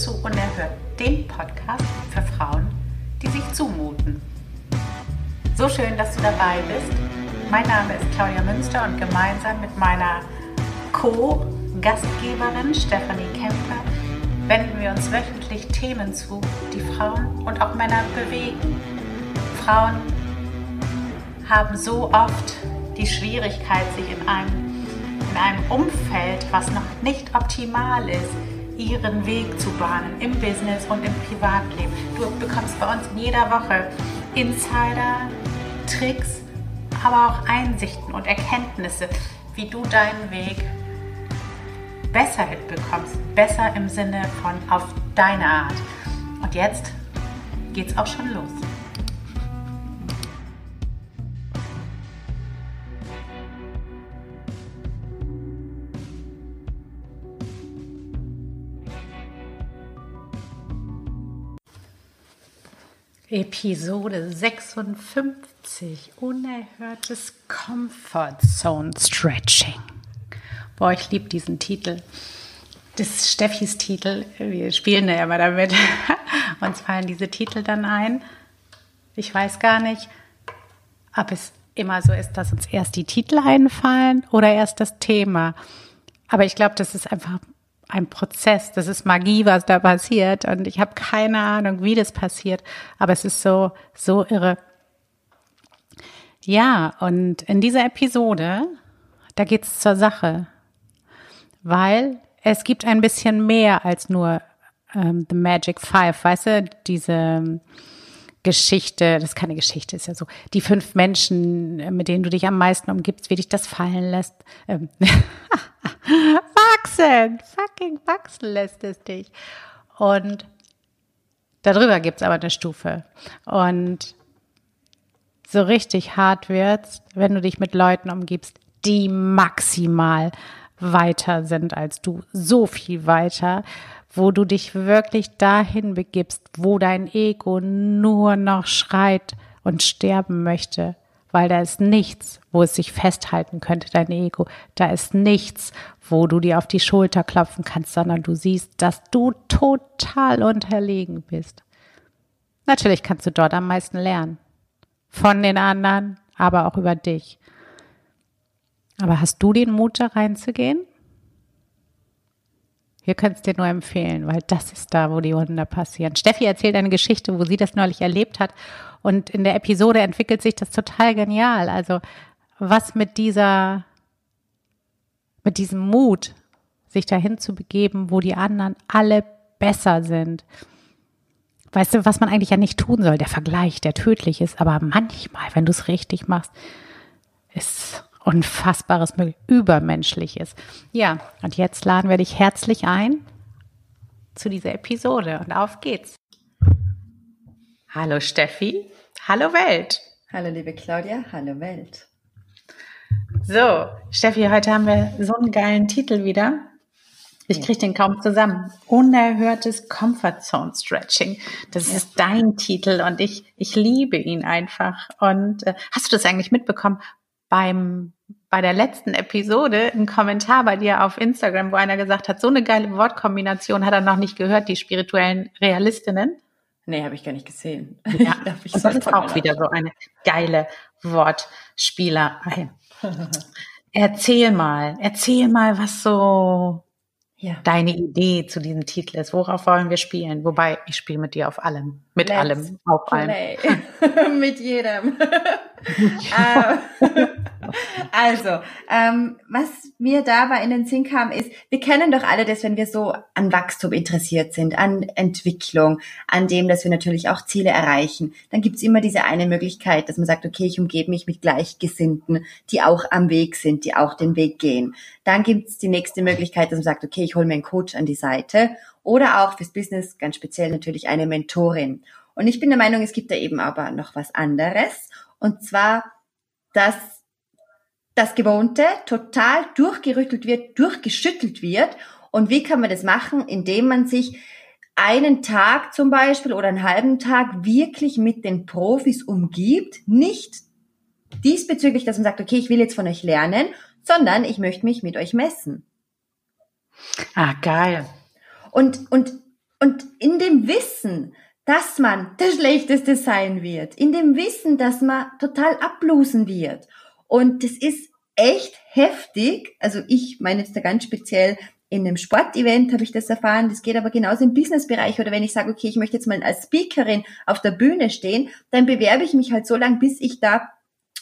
Hallo und zu Unerhört, dem Podcast für Frauen, die sich zumuten. So schön, dass du dabei bist. Mein Name ist Claudia Münster und gemeinsam mit meiner Co-Gastgeberin Stefanie Kemper wenden wir uns wöchentlich Themen zu, die Frauen und auch Männer bewegen. Frauen haben so oft die Schwierigkeit, sich in einem in einem Umfeld, was noch nicht optimal ist, ihren Weg zu bahnen im Business und im Privatleben. Du bekommst bei uns in jeder Woche Insider, Tricks, aber auch Einsichten und Erkenntnisse, wie du deinen Weg besser hinbekommst. Besser im Sinne von auf deine Art. Und jetzt geht's auch schon los. Episode 56. Unerhörtes Comfort Zone Stretching. Boah, ich liebe diesen Titel. Das ist Steffis Titel. Wir spielen ja immer damit. Uns fallen diese Titel dann ein. Ich weiß gar nicht, ob es immer so ist, dass uns erst die Titel einfallen oder erst das Thema. Aber ich glaube, das ist einfach ein Prozess, das ist Magie, was da passiert. Und ich habe keine Ahnung, wie das passiert, aber es ist so, so irre. Ja, und in dieser Episode, da geht es zur Sache, weil es gibt ein bisschen mehr als nur ähm, The Magic Five, weißt du, diese Geschichte, das ist keine Geschichte, ist ja so, die fünf Menschen, mit denen du dich am meisten umgibst, wie dich das fallen lässt. Ähm, wachsen, fucking wachsen lässt es dich. Und darüber gibt's aber eine Stufe. Und so richtig hart wird's, wenn du dich mit Leuten umgibst, die maximal weiter sind als du, so viel weiter, wo du dich wirklich dahin begibst, wo dein Ego nur noch schreit und sterben möchte, weil da ist nichts, wo es sich festhalten könnte, dein Ego. Da ist nichts, wo du dir auf die Schulter klopfen kannst, sondern du siehst, dass du total unterlegen bist. Natürlich kannst du dort am meisten lernen. Von den anderen, aber auch über dich. Aber hast du den Mut, da reinzugehen? Wir können es dir nur empfehlen, weil das ist da, wo die Wunder passieren. Steffi erzählt eine Geschichte, wo sie das neulich erlebt hat. Und in der Episode entwickelt sich das total genial. Also was mit dieser, mit diesem Mut, sich dahin zu begeben, wo die anderen alle besser sind. Weißt du, was man eigentlich ja nicht tun soll? Der Vergleich, der tödlich ist. Aber manchmal, wenn du es richtig machst, ist Unfassbares, Übermenschliches. Ja, und jetzt laden wir dich herzlich ein zu dieser Episode und auf geht's. Hallo Steffi, hallo Welt. Hallo liebe Claudia, hallo Welt. So, Steffi, heute haben wir so einen geilen Titel wieder. Ich kriege den kaum zusammen. Unerhörtes Comfort Zone Stretching. Das ja. ist dein Titel und ich, ich liebe ihn einfach. Und äh, hast du das eigentlich mitbekommen? Beim bei der letzten Episode einen Kommentar bei dir auf Instagram, wo einer gesagt hat, so eine geile Wortkombination hat er noch nicht gehört, die spirituellen Realistinnen. Nee, habe ich gar nicht gesehen. Ja, das ist auch wieder so eine geile Wortspielerei. erzähl mal, erzähl mal, was so ja. deine Idee zu diesem Titel ist. Worauf wollen wir spielen? Wobei, ich spiele mit dir auf allem. Mit Let's allem. Auf play. allem. mit jedem. Ähm, also, ähm, was mir dabei in den Sinn kam, ist, wir kennen doch alle das, wenn wir so an Wachstum interessiert sind, an Entwicklung, an dem, dass wir natürlich auch Ziele erreichen. Dann gibt's immer diese eine Möglichkeit, dass man sagt, okay, ich umgebe mich mit Gleichgesinnten, die auch am Weg sind, die auch den Weg gehen. Dann gibt's die nächste Möglichkeit, dass man sagt, okay, ich hole mir einen Coach an die Seite oder auch fürs Business ganz speziell natürlich eine Mentorin. Und ich bin der Meinung, es gibt da eben aber noch was anderes. Und zwar, dass das Gewohnte total durchgerüttelt wird, durchgeschüttelt wird. Und wie kann man das machen? Indem man sich einen Tag zum Beispiel oder einen halben Tag wirklich mit den Profis umgibt. Nicht diesbezüglich, dass man sagt, okay, ich will jetzt von euch lernen, sondern ich möchte mich mit euch messen. Ah, geil. Und, und, und in dem Wissen, dass man der Schlechteste sein wird, in dem Wissen, dass man total ablosen wird. Und das ist echt heftig. Also ich meine jetzt da ganz speziell in einem Sportevent habe ich das erfahren. Das geht aber genauso im Businessbereich. Oder wenn ich sage, okay, ich möchte jetzt mal als Speakerin auf der Bühne stehen, dann bewerbe ich mich halt so lange, bis ich da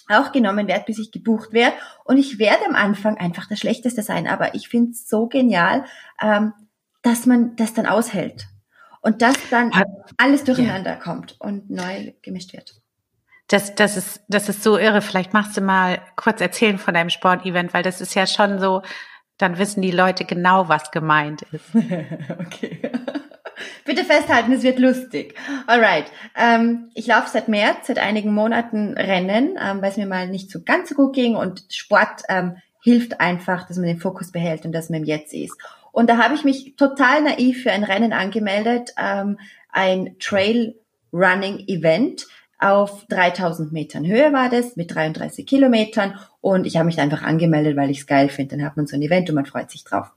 auch genommen werde, bis ich gebucht werde. Und ich werde am Anfang einfach das Schlechteste sein. Aber ich finde es so genial, ähm, dass man das dann aushält. Und dass dann alles durcheinander ja. kommt und neu gemischt wird. Das, das, ist, das ist so irre. Vielleicht machst du mal kurz erzählen von deinem Sportevent, weil das ist ja schon so, dann wissen die Leute genau, was gemeint ist. okay. Bitte festhalten, es wird lustig. Alright. Ähm, ich laufe seit März, seit einigen Monaten Rennen, ähm, weil es mir mal nicht so ganz so gut ging und Sport ähm, hilft einfach, dass man den Fokus behält und dass man im Jetzt ist. Und da habe ich mich total naiv für ein Rennen angemeldet, ähm, ein Trail Running Event auf 3000 Metern Höhe war das, mit 33 Kilometern. Und ich habe mich einfach angemeldet, weil ich es geil finde. Dann hat man so ein Event und man freut sich drauf.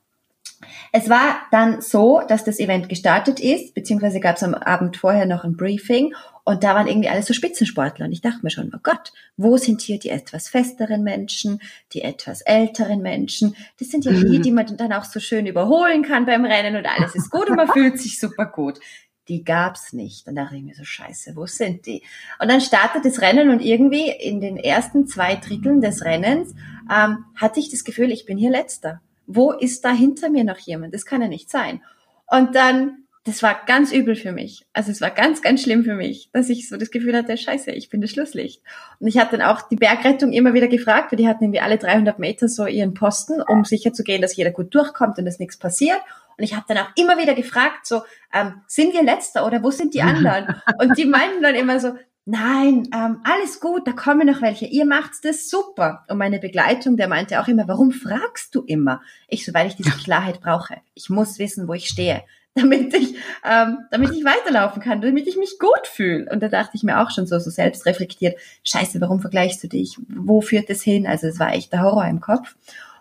Es war dann so, dass das Event gestartet ist, beziehungsweise gab es am Abend vorher noch ein Briefing und da waren irgendwie alle so Spitzensportler und ich dachte mir schon, oh Gott, wo sind hier die etwas festeren Menschen, die etwas älteren Menschen? Das sind ja die, die man dann auch so schön überholen kann beim Rennen und alles ist gut und man fühlt sich super gut die gab's nicht. Dann dachte ich mir so, scheiße, wo sind die? Und dann startet das Rennen und irgendwie in den ersten zwei Dritteln des Rennens ähm, hatte ich das Gefühl, ich bin hier letzter. Wo ist da hinter mir noch jemand? Das kann ja nicht sein. Und dann, das war ganz übel für mich. Also es war ganz, ganz schlimm für mich, dass ich so das Gefühl hatte, scheiße, ich bin das Schlusslicht. Und ich hatte dann auch die Bergrettung immer wieder gefragt, weil die hatten irgendwie alle 300 Meter so ihren Posten, um sicher zu gehen, dass jeder gut durchkommt und dass nichts passiert. Und ich habe dann auch immer wieder gefragt, so, ähm, sind wir letzter oder wo sind die anderen? Und die meinten dann immer so, nein, ähm, alles gut, da kommen noch welche. Ihr macht's das super. Und meine Begleitung, der meinte auch immer, warum fragst du immer? Ich so, weil ich diese Klarheit brauche. Ich muss wissen, wo ich stehe, damit ich, ähm, damit ich weiterlaufen kann, damit ich mich gut fühle. Und da dachte ich mir auch schon so, so selbst reflektiert, scheiße, warum vergleichst du dich? Wo führt das hin? Also es war echt der Horror im Kopf.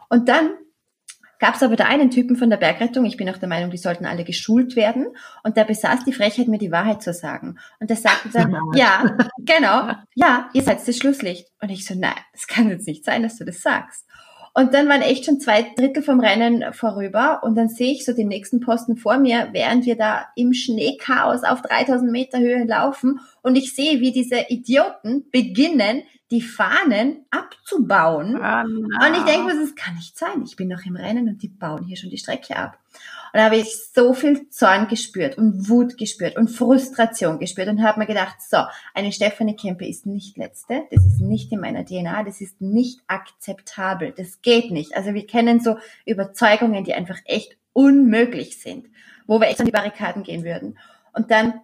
Und dann gab es aber da einen Typen von der Bergrettung, ich bin auch der Meinung, die sollten alle geschult werden, und der besaß die Frechheit, mir die Wahrheit zu sagen. Und der sagte dann, ja, genau, ja, ihr seid das Schlusslicht. Und ich so, nein, das kann jetzt nicht sein, dass du das sagst. Und dann waren echt schon zwei Drittel vom Rennen vorüber und dann sehe ich so den nächsten Posten vor mir, während wir da im Schneechaos auf 3000 Meter Höhe laufen und ich sehe, wie diese Idioten beginnen, die Fahnen abzubauen. Oh und ich denke mir, das kann nicht sein. Ich bin noch im Rennen und die bauen hier schon die Strecke ab. Und da habe ich so viel Zorn gespürt und Wut gespürt und Frustration gespürt und habe mir gedacht, so, eine Stefanie Kempe ist nicht letzte, das ist nicht in meiner DNA, das ist nicht akzeptabel, das geht nicht. Also wir kennen so Überzeugungen, die einfach echt unmöglich sind, wo wir echt an die Barrikaden gehen würden. Und dann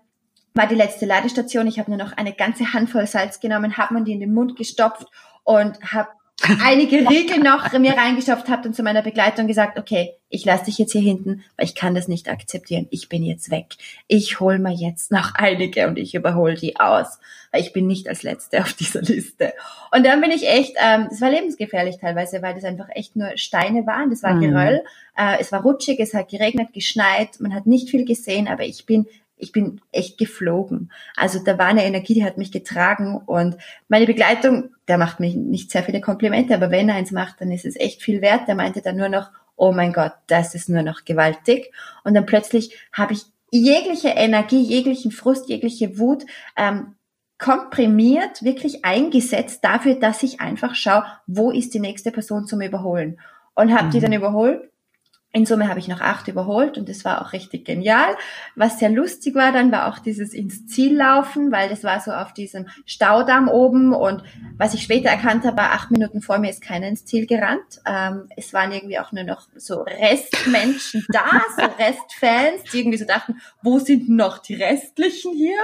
war die letzte Ladestation. Ich habe nur noch eine ganze Handvoll Salz genommen, habe man die in den Mund gestopft und habe einige Riegel noch mir reingestopft, habe dann zu meiner Begleitung gesagt, okay, ich lasse dich jetzt hier hinten, weil ich kann das nicht akzeptieren. Ich bin jetzt weg. Ich hol mir jetzt noch einige und ich überhole die aus, weil ich bin nicht als Letzte auf dieser Liste. Und dann bin ich echt, ähm, das war lebensgefährlich teilweise, weil das einfach echt nur Steine waren. Das war mhm. Geröll. Äh, es war rutschig, es hat geregnet, geschneit. Man hat nicht viel gesehen, aber ich bin ich bin echt geflogen. Also da war eine Energie, die hat mich getragen und meine Begleitung, der macht mir nicht sehr viele Komplimente, aber wenn er eins macht, dann ist es echt viel wert. Der meinte dann nur noch, oh mein Gott, das ist nur noch gewaltig. Und dann plötzlich habe ich jegliche Energie, jeglichen Frust, jegliche Wut ähm, komprimiert, wirklich eingesetzt dafür, dass ich einfach schaue, wo ist die nächste Person zum Überholen. Und habe mhm. die dann überholt in Summe habe ich noch acht überholt und das war auch richtig genial. Was sehr lustig war dann, war auch dieses ins Ziel laufen, weil das war so auf diesem Staudamm oben und was ich später erkannt habe, war acht Minuten vor mir ist keiner ins Ziel gerannt. Ähm, es waren irgendwie auch nur noch so Restmenschen da, so Restfans, die irgendwie so dachten, wo sind noch die Restlichen hier?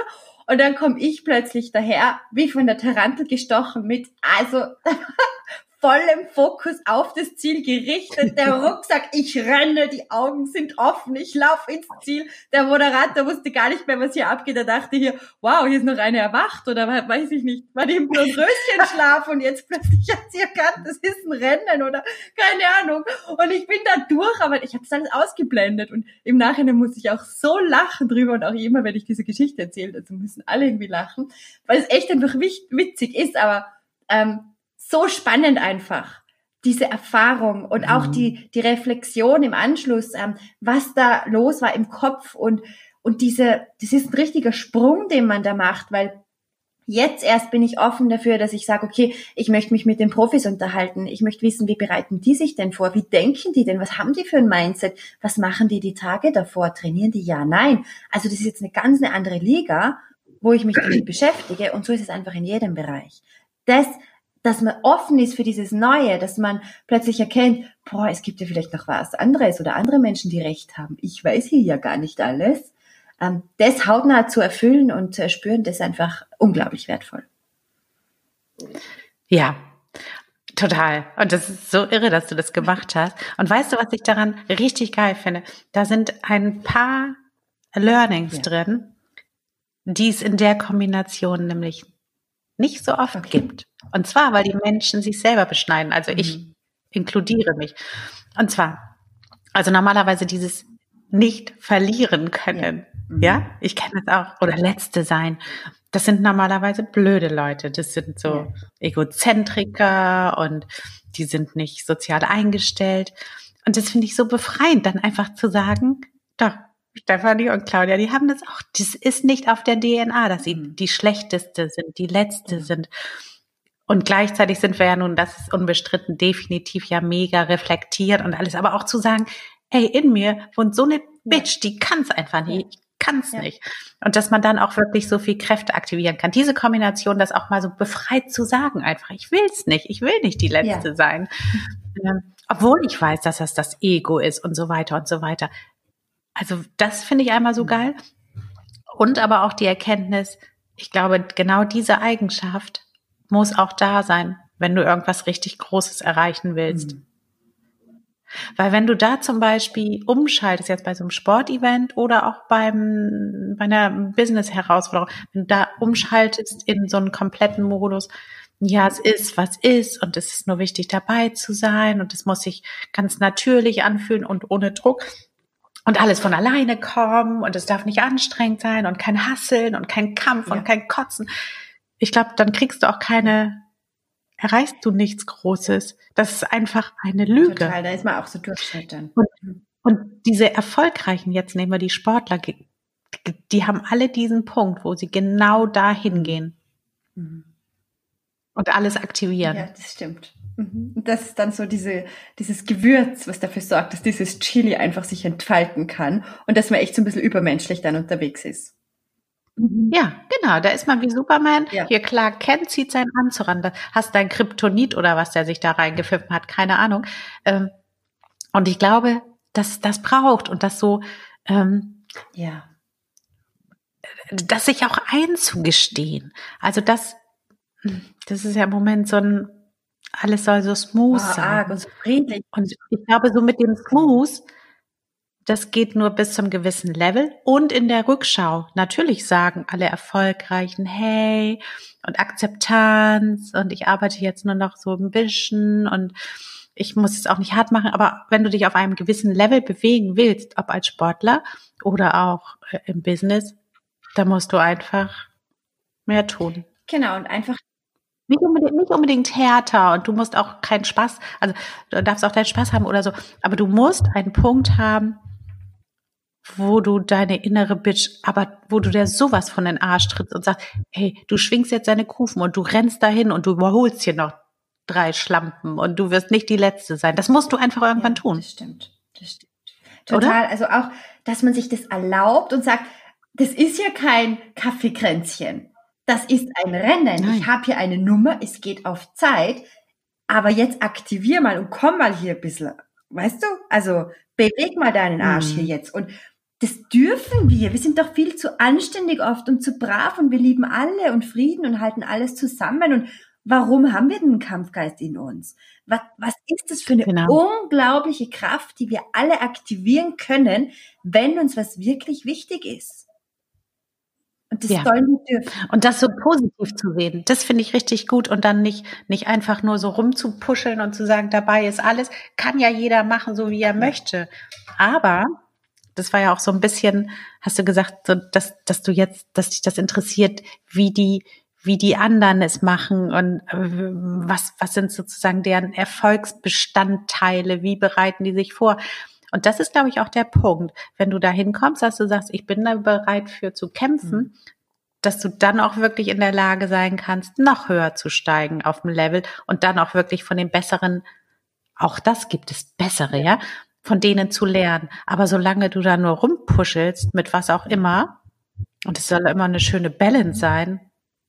Und dann komme ich plötzlich daher, wie von der Tarantel gestochen mit, also vollem Fokus auf das Ziel gerichtet. Der Rucksack, ich renne, die Augen sind offen, ich laufe ins Ziel. Der Moderator wusste gar nicht mehr, was hier abgeht. Er dachte hier, wow, hier ist noch eine erwacht oder weiß ich nicht, war die im Röschenschlaf und jetzt plötzlich hat sie erkannt, das ist ein Rennen oder keine Ahnung. Und ich bin da durch, aber ich habe das alles ausgeblendet und im Nachhinein muss ich auch so lachen drüber und auch immer, wenn ich diese Geschichte erzähle, dazu müssen alle irgendwie lachen, weil es echt einfach witzig ist, aber ähm, so spannend einfach diese Erfahrung und auch mhm. die, die Reflexion im Anschluss, ähm, was da los war im Kopf und, und diese, das ist ein richtiger Sprung, den man da macht, weil jetzt erst bin ich offen dafür, dass ich sage, okay, ich möchte mich mit den Profis unterhalten, ich möchte wissen, wie bereiten die sich denn vor, wie denken die denn, was haben die für ein Mindset, was machen die die Tage davor, trainieren die ja, nein. Also das ist jetzt eine ganz eine andere Liga, wo ich mich damit beschäftige und so ist es einfach in jedem Bereich. Das dass man offen ist für dieses Neue, dass man plötzlich erkennt, boah, es gibt ja vielleicht noch was anderes oder andere Menschen, die Recht haben. Ich weiß hier ja gar nicht alles. Ähm, das hautnah zu erfüllen und zu erspüren, das ist einfach unglaublich wertvoll. Ja, Total. Und das ist so irre, dass du das gemacht hast. Und weißt du, was ich daran richtig geil finde? Da sind ein paar Learnings ja. drin, die es in der Kombination nämlich nicht so oft okay. gibt. Und zwar, weil die Menschen sich selber beschneiden. Also ich mhm. inkludiere mich. Und zwar, also normalerweise dieses nicht verlieren können. Ja, mhm. ja? ich kenne das auch. Oder letzte sein. Das sind normalerweise blöde Leute. Das sind so ja. Egozentriker und die sind nicht sozial eingestellt. Und das finde ich so befreiend, dann einfach zu sagen, doch, Stefanie und Claudia, die haben das auch. Das ist nicht auf der DNA, dass sie mhm. die schlechteste sind, die letzte sind. Und gleichzeitig sind wir ja nun, das ist unbestritten, definitiv ja mega reflektiert und alles. Aber auch zu sagen, ey, in mir wohnt so eine Bitch, die kann's einfach nicht. Ich kann's ja. nicht. Und dass man dann auch wirklich so viel Kräfte aktivieren kann. Diese Kombination, das auch mal so befreit zu sagen, einfach, ich will's nicht, ich will nicht die Letzte ja. sein. Ähm, obwohl ich weiß, dass das das Ego ist und so weiter und so weiter. Also das finde ich einmal so mhm. geil. Und aber auch die Erkenntnis, ich glaube, genau diese Eigenschaft muss auch da sein, wenn du irgendwas richtig Großes erreichen willst. Mhm. Weil wenn du da zum Beispiel umschaltest, jetzt bei so einem Sportevent oder auch beim, bei einer Business-Herausforderung, wenn du da umschaltest in so einen kompletten Modus, ja, es ist, was ist und es ist nur wichtig dabei zu sein und es muss sich ganz natürlich anfühlen und ohne Druck, und alles von alleine kommen und es darf nicht anstrengend sein und kein Hasseln und kein Kampf ja. und kein Kotzen. Ich glaube, dann kriegst du auch keine, erreichst du nichts Großes. Das ist einfach eine Lüge. Total, da ist man auch so Durchschnitt dann. Und, und diese erfolgreichen, jetzt nehmen wir die Sportler, die haben alle diesen Punkt, wo sie genau dahin gehen. Mhm. Und alles aktivieren. Ja, das stimmt. Mhm. Das ist dann so diese, dieses Gewürz, was dafür sorgt, dass dieses Chili einfach sich entfalten kann und dass man echt so ein bisschen übermenschlich dann unterwegs ist. Mhm. Ja, genau, da ist man wie Superman. Ja. Hier Clark Kent zieht seinen Anzug an. Hast dein Kryptonit oder was der sich da reingepfiffen hat, keine Ahnung. Ähm, und ich glaube, dass das braucht und das so, ähm, ja, das sich auch einzugestehen. Also das, das ist ja im Moment so ein alles soll so smooth oh, sein. und so friedlich. Und ich glaube, so mit dem Smooth, das geht nur bis zum gewissen Level. Und in der Rückschau, natürlich sagen alle Erfolgreichen, hey, und Akzeptanz, und ich arbeite jetzt nur noch so ein bisschen, und ich muss es auch nicht hart machen, aber wenn du dich auf einem gewissen Level bewegen willst, ob als Sportler oder auch äh, im Business, da musst du einfach mehr tun. Genau, und einfach nicht unbedingt, nicht unbedingt härter und du musst auch keinen Spaß, also du darfst auch deinen Spaß haben oder so, aber du musst einen Punkt haben, wo du deine innere Bitch, aber wo du dir sowas von den Arsch trittst und sagst, hey, du schwingst jetzt deine Kufen und du rennst dahin und du überholst hier noch drei Schlampen und du wirst nicht die Letzte sein. Das musst du einfach irgendwann ja, tun. Das stimmt. Das stimmt. Total. Oder? Also auch, dass man sich das erlaubt und sagt, das ist ja kein Kaffeekränzchen das ist ein Rennen. Nein. Ich habe hier eine Nummer, es geht auf Zeit, aber jetzt aktivier mal und komm mal hier ein bisschen. Weißt du? Also beweg mal deinen Arsch mhm. hier jetzt. Und das dürfen wir. Wir sind doch viel zu anständig oft und zu brav und wir lieben alle und Frieden und halten alles zusammen und Warum haben wir den Kampfgeist in uns? Was, was ist das für eine genau. unglaubliche Kraft, die wir alle aktivieren können, wenn uns was wirklich wichtig ist? Und das ja. sollen wir dürfen. Und das so positiv zu sehen, das finde ich richtig gut und dann nicht, nicht einfach nur so rumzupuscheln und zu sagen, dabei ist alles, kann ja jeder machen, so wie er möchte. Aber das war ja auch so ein bisschen, hast du gesagt, so, dass, dass du jetzt, dass dich das interessiert, wie die, wie die anderen es machen und äh, was, was sind sozusagen deren Erfolgsbestandteile, wie bereiten die sich vor. Und das ist, glaube ich, auch der Punkt. Wenn du da hinkommst, dass du sagst, ich bin da bereit für zu kämpfen, mhm. dass du dann auch wirklich in der Lage sein kannst, noch höher zu steigen auf dem Level und dann auch wirklich von den besseren, auch das gibt es bessere, ja, von denen zu lernen. Aber solange du da nur rumpuschelst mit was auch immer, und es soll immer eine schöne Balance sein,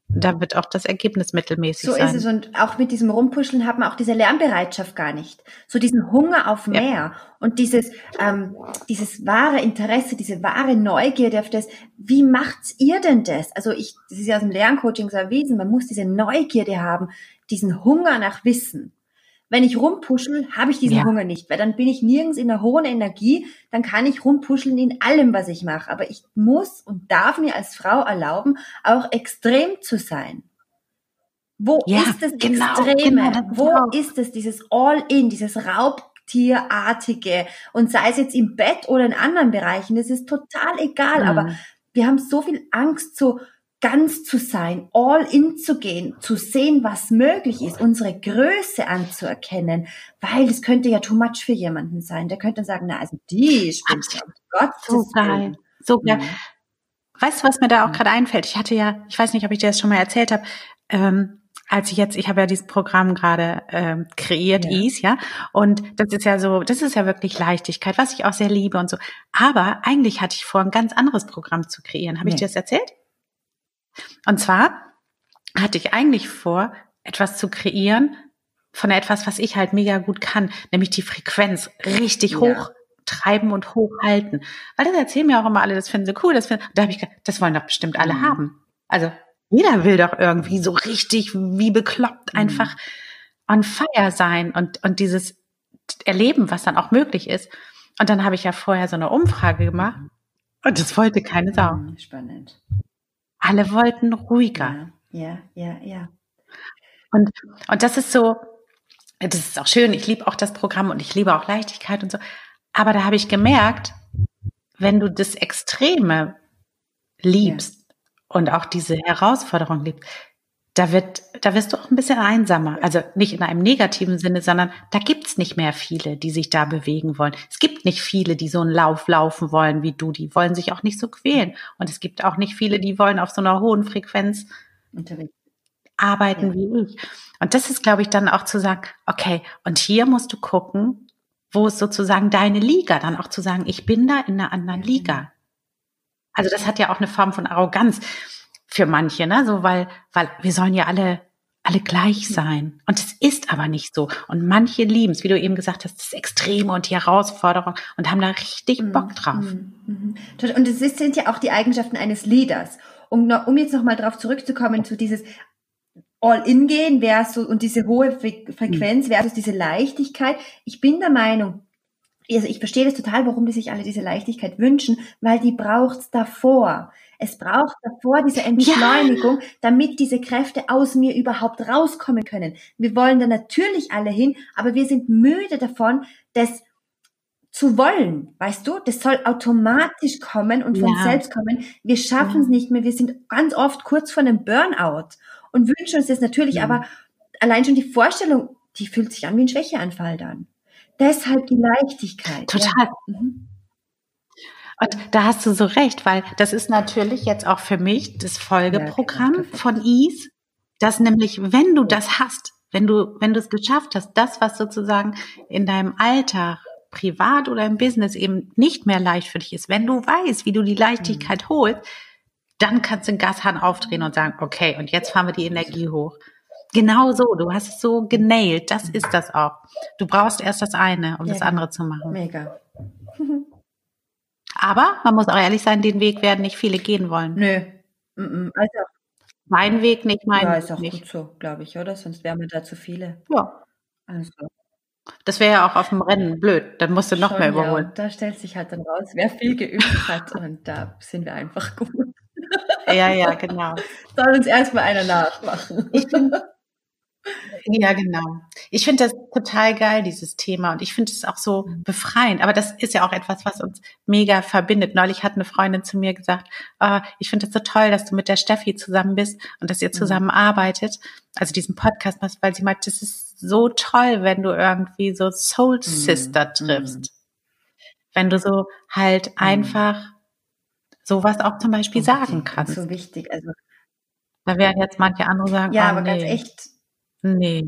da wird auch das Ergebnis mittelmäßig so sein. So ist es. Und auch mit diesem Rumpuscheln hat man auch diese Lernbereitschaft gar nicht. So diesen Hunger auf mehr ja. und dieses, ähm, dieses wahre Interesse, diese wahre Neugierde auf das, wie macht's ihr denn das? Also ich, das ist ja aus dem Lerncoaching so erwiesen, man muss diese Neugierde haben, diesen Hunger nach Wissen. Wenn ich rumpuschel, habe ich diesen ja. Hunger nicht, weil dann bin ich nirgends in einer hohen Energie, dann kann ich rumpuscheln in allem, was ich mache. Aber ich muss und darf mir als Frau erlauben, auch extrem zu sein. Wo ja, ist das genau, Extreme? Genau, Wo auch. ist es, dieses All-In, dieses Raubtierartige? Und sei es jetzt im Bett oder in anderen Bereichen, das ist total egal. Mhm. Aber wir haben so viel Angst, so ganz zu sein, all in zu gehen, zu sehen, was möglich ist, unsere Größe anzuerkennen, weil das könnte ja too much für jemanden sein. Der könnte sagen, na, also die spinnt ja, Gott so geil, so geil. Mhm. Weißt du, was mir da auch gerade einfällt? Ich hatte ja, ich weiß nicht, ob ich dir das schon mal erzählt habe, ähm, als ich jetzt, ich habe ja dieses Programm gerade ähm, kreiert, ja. Ease, ja, und das ist ja so, das ist ja wirklich Leichtigkeit, was ich auch sehr liebe und so. Aber eigentlich hatte ich vor, ein ganz anderes Programm zu kreieren. Habe nee. ich dir das erzählt? Und zwar hatte ich eigentlich vor, etwas zu kreieren von etwas, was ich halt mega gut kann, nämlich die Frequenz richtig ja. hoch treiben und hochhalten. Weil das erzählen mir auch immer alle, das finden sie cool, das finden, da habe ich gedacht, das wollen doch bestimmt alle mhm. haben. Also jeder will doch irgendwie so richtig wie bekloppt mhm. einfach on fire sein und, und dieses erleben, was dann auch möglich ist. Und dann habe ich ja vorher so eine Umfrage gemacht und das wollte keine Sau. Mhm, spannend. Alle wollten ruhiger. Ja, ja, ja. Und, und das ist so, das ist auch schön. Ich liebe auch das Programm und ich liebe auch Leichtigkeit und so. Aber da habe ich gemerkt, wenn du das Extreme liebst ja. und auch diese Herausforderung liebst, da wird, da wirst du auch ein bisschen einsamer. Also nicht in einem negativen Sinne, sondern da gibt's nicht mehr viele, die sich da bewegen wollen. Es gibt nicht viele, die so einen Lauf laufen wollen wie du. Die wollen sich auch nicht so quälen. Und es gibt auch nicht viele, die wollen auf so einer hohen Frequenz arbeiten ja. wie ich. Und das ist, glaube ich, dann auch zu sagen, okay, und hier musst du gucken, wo ist sozusagen deine Liga, dann auch zu sagen, ich bin da in einer anderen Liga. Also das hat ja auch eine Form von Arroganz für manche, ne? So, weil, weil wir sollen ja alle alle gleich sein. Und es ist aber nicht so. Und manche lieben es, wie du eben gesagt hast, das Extreme und die Herausforderung und haben da richtig mhm. Bock drauf. Mhm. Mhm. Und es sind ja auch die Eigenschaften eines Leaders. Um, um jetzt nochmal drauf zurückzukommen, zu dieses All-In gehen versus und diese hohe Frequenz versus diese Leichtigkeit. Ich bin der Meinung, also ich verstehe das total, warum die sich alle diese Leichtigkeit wünschen, weil die braucht's davor. Es braucht davor diese Entschleunigung, ja. damit diese Kräfte aus mir überhaupt rauskommen können. Wir wollen da natürlich alle hin, aber wir sind müde davon, das zu wollen, weißt du? Das soll automatisch kommen und von ja. selbst kommen. Wir schaffen es ja. nicht mehr. Wir sind ganz oft kurz vor einem Burnout und wünschen uns das natürlich, aber allein schon die Vorstellung, die fühlt sich an wie ein Schwächeanfall dann. Deshalb die Leichtigkeit. Total. Mhm. Und da hast du so recht, weil das ist natürlich jetzt auch für mich das Folgeprogramm von Ease, dass nämlich, wenn du das hast, wenn du, wenn du es geschafft hast, das, was sozusagen in deinem Alltag, privat oder im Business eben nicht mehr leicht für dich ist, wenn du weißt, wie du die Leichtigkeit mhm. holst, dann kannst du den Gashahn aufdrehen und sagen, okay, und jetzt fahren wir die Energie hoch. Genau so, du hast es so genailt, das ist das auch. Du brauchst erst das eine, um ja, das andere zu machen. Mega. Aber man muss auch ehrlich sein, den Weg werden nicht viele gehen wollen. Nö. Also dein Weg, nicht mein Ja, ist auch nicht. gut so, glaube ich, oder? Sonst wären wir da zu viele. Ja. Also, Das wäre ja auch auf dem Rennen blöd. Dann musst du noch schon, mehr ja. überholen. Und da stellt sich halt dann raus, wer viel geübt hat und da sind wir einfach gut. Ja, ja, genau. Soll uns erstmal einer nachmachen. Ich ja, genau. Ich finde das total geil, dieses Thema. Und ich finde es auch so befreiend. Aber das ist ja auch etwas, was uns mega verbindet. Neulich hat eine Freundin zu mir gesagt, ah, ich finde es so toll, dass du mit der Steffi zusammen bist und dass ihr zusammen arbeitet. Also diesen Podcast machst, weil sie meint, das ist so toll, wenn du irgendwie so Soul Sister triffst. Wenn du so halt einfach sowas auch zum Beispiel sagen Unbedingt. kannst. So wichtig. Also, Da werden jetzt manche andere sagen, ja, oh, aber nee, ganz echt, nee.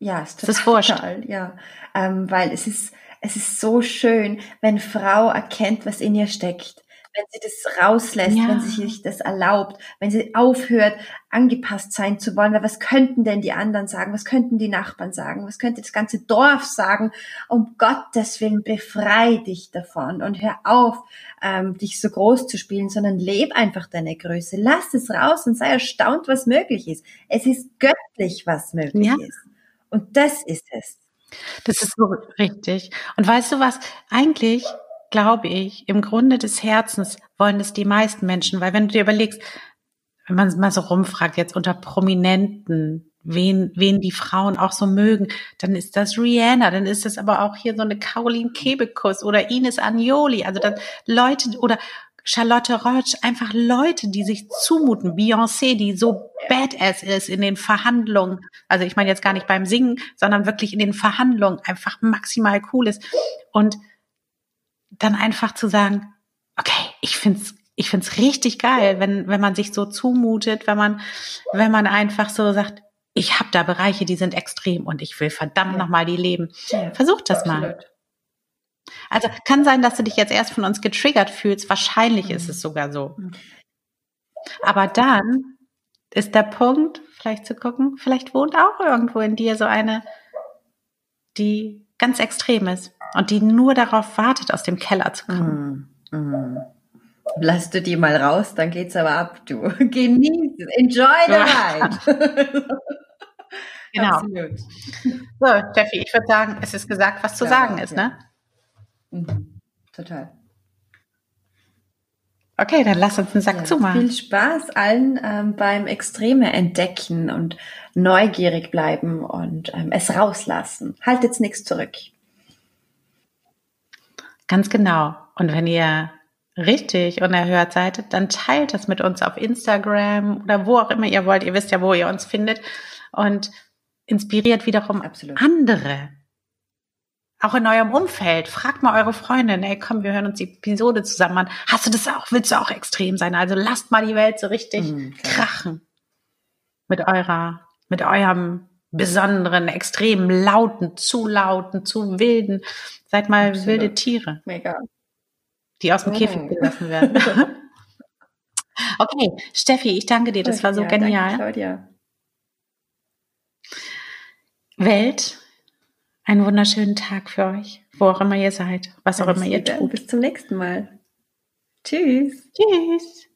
Ja, ist Es ist total, wurscht. total, ja, ähm, weil es ist es ist so schön, wenn Frau erkennt, was in ihr steckt, wenn sie das rauslässt, Ja. wenn sie sich das erlaubt, wenn sie aufhört, angepasst sein zu wollen, weil was könnten denn die anderen sagen, was könnten die Nachbarn sagen, was könnte das ganze Dorf sagen, um Gottes Willen befrei dich davon und hör auf, ähm, dich so groß zu spielen, sondern leb einfach deine Größe, lass es raus und sei erstaunt, was möglich ist. Es ist göttlich, was möglich Ja. ist. Und das ist es. Das ist so richtig. Und weißt du was? Eigentlich glaube ich, im Grunde des Herzens wollen es die meisten Menschen, weil wenn du dir überlegst, wenn man mal so rumfragt, jetzt unter Prominenten, wen, wen die Frauen auch so mögen, dann ist das Rihanna, dann ist es aber auch hier so eine Caroline Kebekus oder Ines Agnoli, also dann Leute oder Charlotte Roach, einfach Leute, die sich zumuten, Beyoncé, die so badass ist in den Verhandlungen, also ich meine jetzt gar nicht beim Singen, sondern wirklich in den Verhandlungen einfach maximal cool ist. Und dann einfach zu sagen, okay, ich find's ich find's richtig geil, wenn wenn man sich so zumutet, wenn man wenn man einfach so sagt, ich habe da Bereiche, die sind extrem und ich will verdammt Ja. noch mal die leben. Ja, Versuch das mal. absolut. Also kann sein, dass du dich jetzt erst von uns getriggert fühlst. Wahrscheinlich Mhm. ist es sogar so. Mhm. Aber dann ist der Punkt, vielleicht zu gucken, vielleicht wohnt auch irgendwo in dir so eine, die ganz extrem ist und die nur darauf wartet, aus dem Keller zu kommen. Mm, mm. Lass du die mal raus, dann geht's aber ab, du. Genieß es. Enjoy the Ja. ride. Genau. Absolut. So, Steffi, ich würde sagen, es ist gesagt, was zu Ja, sagen ja. ist, ne? Mhm. Total. Okay, dann lass uns einen Sack Ja, zumachen. Viel Spaß allen ähm, beim Extreme entdecken und neugierig bleiben und ähm, es rauslassen. Haltet's nichts zurück. Ganz genau. Und wenn ihr richtig unerhört seid, dann teilt das mit uns auf Instagram oder wo auch immer ihr wollt. Ihr wisst ja, wo ihr uns findet. Und inspiriert wiederum Absolut. andere. Auch in eurem Umfeld. Fragt mal eure Freundin, ey, komm, wir hören uns die Episode zusammen an. Hast du das auch? Willst du auch extrem sein? Also lasst mal die Welt so richtig Mhm, krachen. Mit eurer, mit eurem besonderen, extrem lauten, zu lauten, zu wilden. Seid mal Absolut. wilde Tiere Mega. die aus dem Mhm. Käfig gelassen werden. okay, Steffi, ich danke dir, das war so Ja, genial. Danke, Claudia. Welt, einen wunderschönen Tag für euch, wo auch immer ihr seid, was auch Alles immer ihr tut. Bis zum nächsten Mal. Tschüss. Tschüss.